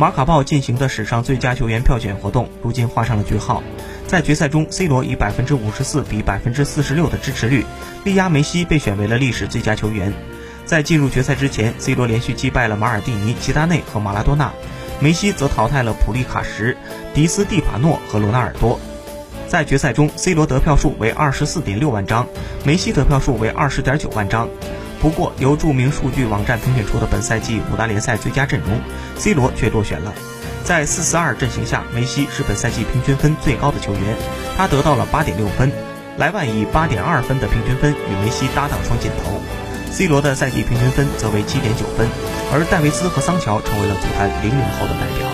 马卡报进行的史上最佳球员票选活动，如今画上了句号。在决赛中，C 罗以百分之五十四比百分之四十六的支持率，力压梅西，被选为了历史最佳球员。在进入决赛之前，C 罗连续击败了马尔蒂尼、齐达内和马拉多纳，梅西则淘汰了普利卡什、迪斯蒂法诺和罗纳尔多。在决赛中，C 罗得票数为二十四点六万张，梅西得票数为二十点九万张。不过，由著名数据网站评选出的本赛季五大联赛最佳阵容，C 罗却落选了。在四四二阵型下，梅西是本赛季平均分最高的球员，他得到了八点六分。莱万以八点二分的平均分与梅西搭档双箭头，C 罗的赛季平均分则为七点九分，而戴维斯和桑乔成为了足坛零零后的代表。